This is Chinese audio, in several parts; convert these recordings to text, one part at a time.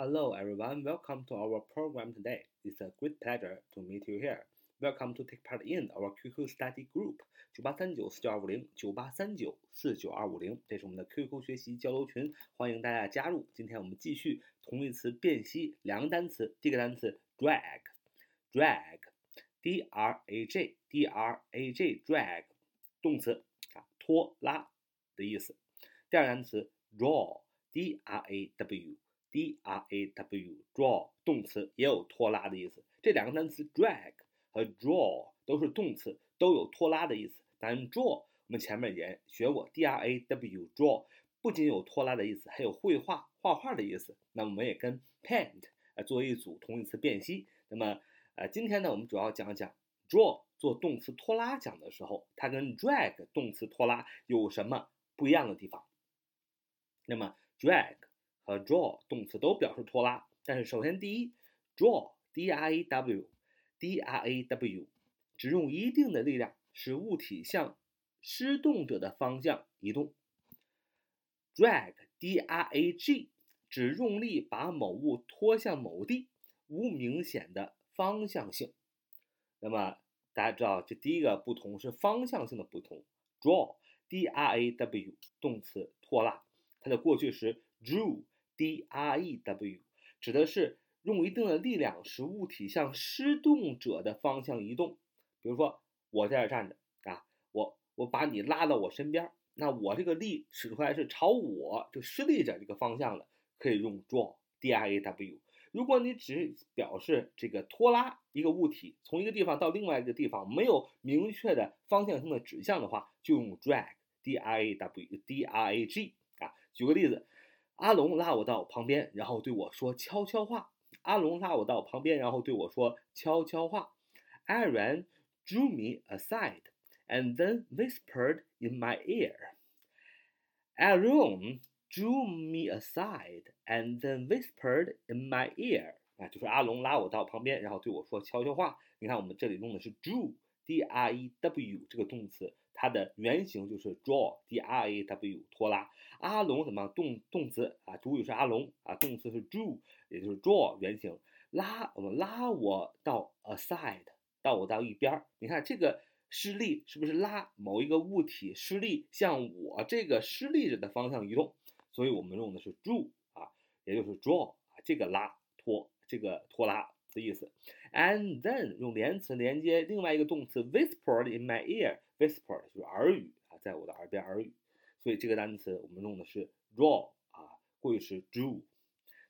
Hello, everyone. Welcome to our program today. It's a great pleasure to meet you here. Welcome to take part in our QQ study group 九八三九四九二五零九八三九四九二五零，这是我们的 QQ 学习交流群，欢迎大家加入。今天我们继续同义词辨析两个单词，第一个单词 drag，drag，d r a g，d r a g，drag，动词啊，拖拉的意思。第二个单词 draw，d r a w。 D r a w draw 动词也有拖拉的意思，这两个单词 drag 和 draw 都是动词，都有拖拉的意思。但 draw 我们前面也学过，d r a w draw 不仅有拖拉的意思，还有绘画、画画的意思。那我们也跟 paint 呃作为一组同义词辨析。那么呃今天呢，我们主要讲讲 draw 做动词拖拉讲的时候，它跟 drag 动词拖拉有什么不一样的地方。那么 drag 和 draw 动词都表示拖拉，但是首先第一，draw d r a w d r a w 只用一定的力量使物体向施动者的方向移动；drag d r a g 只用力把某物拖向某地，无明显的方向性。那么大家知道，这第一个不同是方向性的不同。draw d r a w 动词拖拉，它的过去时 drew。D R E W 指的是用一定的力量使物体向施动者的方向移动。比如说，我在这站着啊，我我把你拉到我身边，那我这个力使出来是朝我这施力者这个方向的，可以用 draw D R A W。如果你只表示这个拖拉一个物体从一个地方到另外一个地方，没有明确的方向性的指向的话，就用 drag D R A W D R A G 啊。举个例子。阿龙拉我到旁边，然后对我说悄悄话。阿龙拉我到旁边，然后对我说悄悄话。Aaron drew me aside and then whispered in my ear. Aaron drew me aside and then whispered in my ear. 啊，就是阿龙拉我到旁边，然后对我说悄悄话。你看，我们这里用的是 drew，d r e w 这个动词。它的原型就是 draw，d r a w 拖拉。阿龙怎么动动词啊？主语是阿龙啊，动词是 drew，也就是 draw 原型。拉我们拉我到 aside，到我到一边儿。你看这个施力是不是拉某一个物体施力向我这个施力者的方向移动？所以我们用的是 drew 啊，也就是 draw 啊，这个拉拖这个拖拉的意思。And then 用连词连接另外一个动词 whispered in my ear。Whisper 就是耳语啊，在我的耳边耳语，所以这个单词我们用的是 draw 啊，过去式 drew。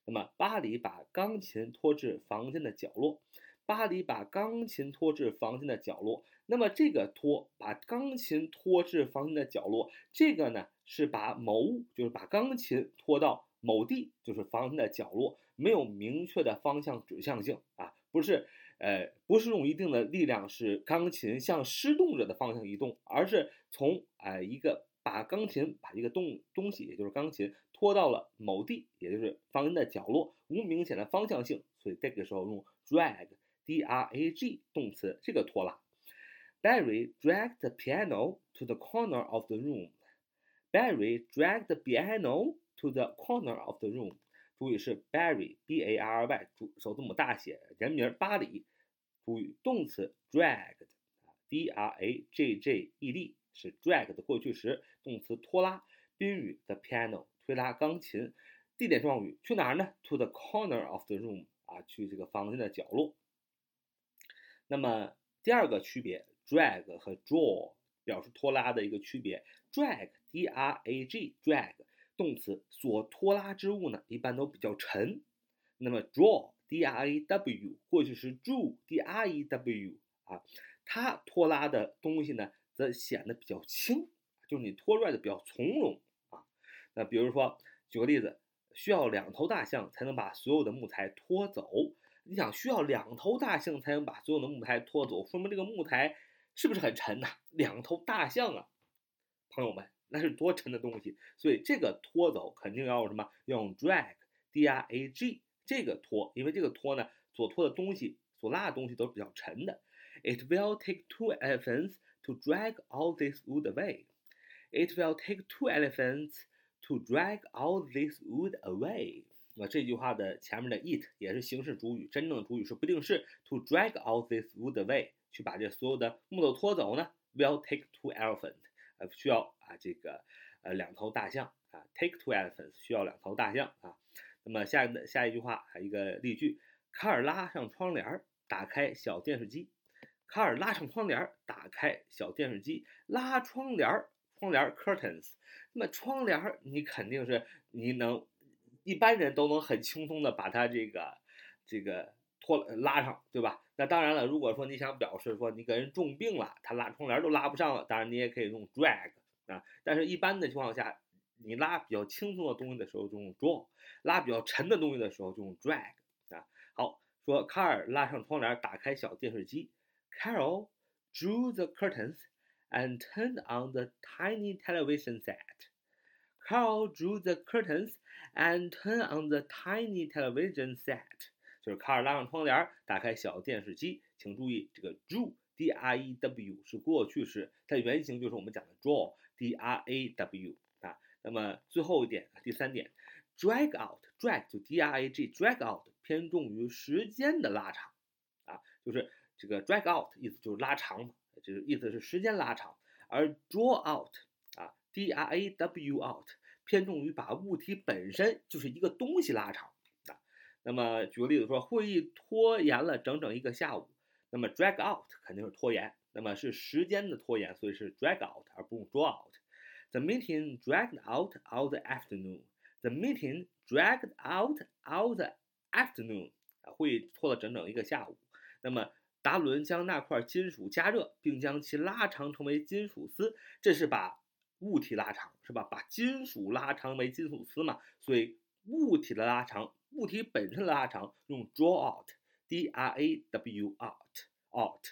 那么巴黎把钢琴拖至房间的角落，巴黎把钢琴拖至房间的角落。那么这个拖把钢琴拖至房间的角落，这个呢是把某物就是把钢琴拖到某地，就是房间的角落，没有明确的方向指向性啊，不是。呃，不是用一定的力量使钢琴向施动者的方向移动，而是从呃一个把钢琴把一个东东西，也就是钢琴拖到了某地，也就是房间的角落，无明显的方向性，所以这个时候用 drag，d r a g 动词，这个拖拉。Barry dragged the piano to the corner of the room. Barry dragged the piano to the corner of the room. 主语是 Barry，B-A-R-Y，主首字母大写，人名巴里。主语动词 dragged，d r a g g e d 是 drag 的过去时，动词拖拉。宾语 the piano 推拉钢琴。地点状语去哪儿呢？To the corner of the room 啊，去这个房间的角落。那么第二个区别，drag 和 draw 表示拖拉的一个区别。drag，d r a g drag 动词所拖拉之物呢，一般都比较沉。那么 draw。D R A W 过去时 drew，D R E W 啊，它拖拉的东西呢，则显得比较轻，就是你拖拽的比较从容啊。那比如说，举个例子，需要两头大象才能把所有的木材拖走。你想，需要两头大象才能把所有的木材拖走，说明这个木材是不是很沉呐？两头大象啊，朋友们，那是多沉的东西。所以这个拖走肯定要用什么？要用 drag，D R A G。这个拖，因为这个拖呢，所拖的东西，所拉的东西都是比较沉的。It will take two elephants to drag all this wood away. It will take two elephants to drag all this wood away. 那这句话的前面的 it 也是形式主语，真正的主语是不定式。To drag all this wood away，去把这所有的木头拖走呢，will take two elephants. 呃，需要啊这个呃两头大象啊，take two elephants 需要两头大象啊。那么下下一句话还有一个例句，卡尔拉上窗帘，打开小电视机。卡尔拉上窗帘，打开小电视机，拉窗帘，窗帘 curtains。那么窗帘你肯定是你能。一般人都能很轻松的把它这个这个拖拉上，对吧？那当然了，如果说你想表示说你给人重病了，他拉窗帘都拉不上了，当然你也可以用 drag 啊。但是一般的情况下，你拉比较轻松的东西的时候就用 draw，拉比较沉的东西的时候就用 drag 啊。好，说卡尔拉上窗帘，打开小电视机。Carol drew the curtains and turned on the tiny television set. Carol drew the curtains and turned on the tiny television set。就是卡尔拉上窗帘，打开小电视机。请注意，这个 drew，d r e w 是过去式，它原型就是我们讲的 draw，d r a w 啊。那么最后一点，第三点，drag out，drag 就 d r a g，drag out 偏重于时间的拉长啊，就是这个 drag out 意思就是拉长嘛，就是意思是时间拉长，而 draw out 啊。D R A W out 偏重于把物体本身就是一个东西拉长。那么举个例子说，会议拖延了整整一个下午。那么 drag out 肯定是拖延，那么是时间的拖延，所以是 drag out 而不用 draw out。The meeting dragged out all the afternoon. The meeting dragged out all the afternoon. 会议拖了整整一个下午。那么达伦将那块金属加热，并将其拉长成为金属丝，这是把。物体拉长是吧？把金属拉长为金属丝嘛，所以物体的拉长，物体本身的拉长用 draw out，d r a w out out。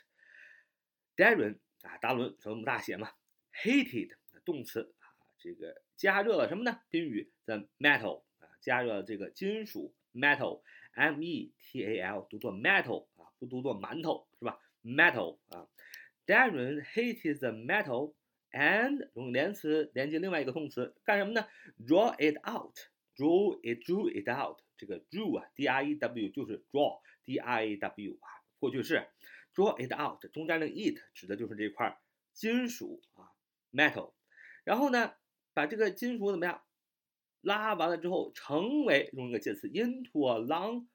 Darren 啊，达伦这么大写嘛 Hated 动词啊，这个加热了什么呢？宾语 the metal 啊，加热了这个金属 metal，m e t a l 读作 metal 啊，不读作馒头是吧？metal 啊，Darren hated the metal。and 用连词连接另外一个动词干什么呢？Draw it out out，draw it drew it out。这个 drew 啊，d r e w 就是 draw，d r a w 啊，过去式。Draw it out，中间的 it 指的就是这块金属啊，metal。然后呢，把这个金属怎么样？拉完了之后，成为用一个介词 into a long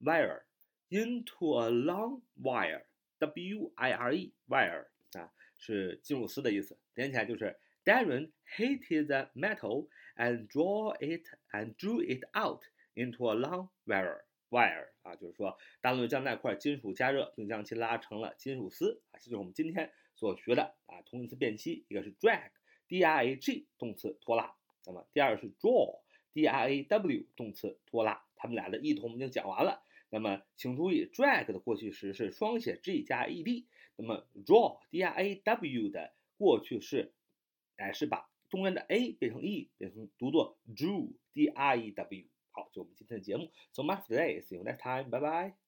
wire，into a long wire，w i r e wire 啊。是金属丝的意思，连起来就是 Darren heated the metal And draw it and drew it out into a long wire wire 啊，就是说达伦将那块金属加热，并将其拉成了金属丝啊，这就是我们今天所学的啊同义词辨析，一个是 drag，d r a g 动词拖拉，那么第二个是 draw，d r a w 动词拖拉，它们俩的意图我们已经讲完了。那么请注意，drag 的过去时是双写 g 加 ed。那么 draw d r a w 的过去式，哎，是把中间的 a 变成 e，变成读作 drew d r e w。好，就我们今天的节目，so much today，see you next time，拜拜。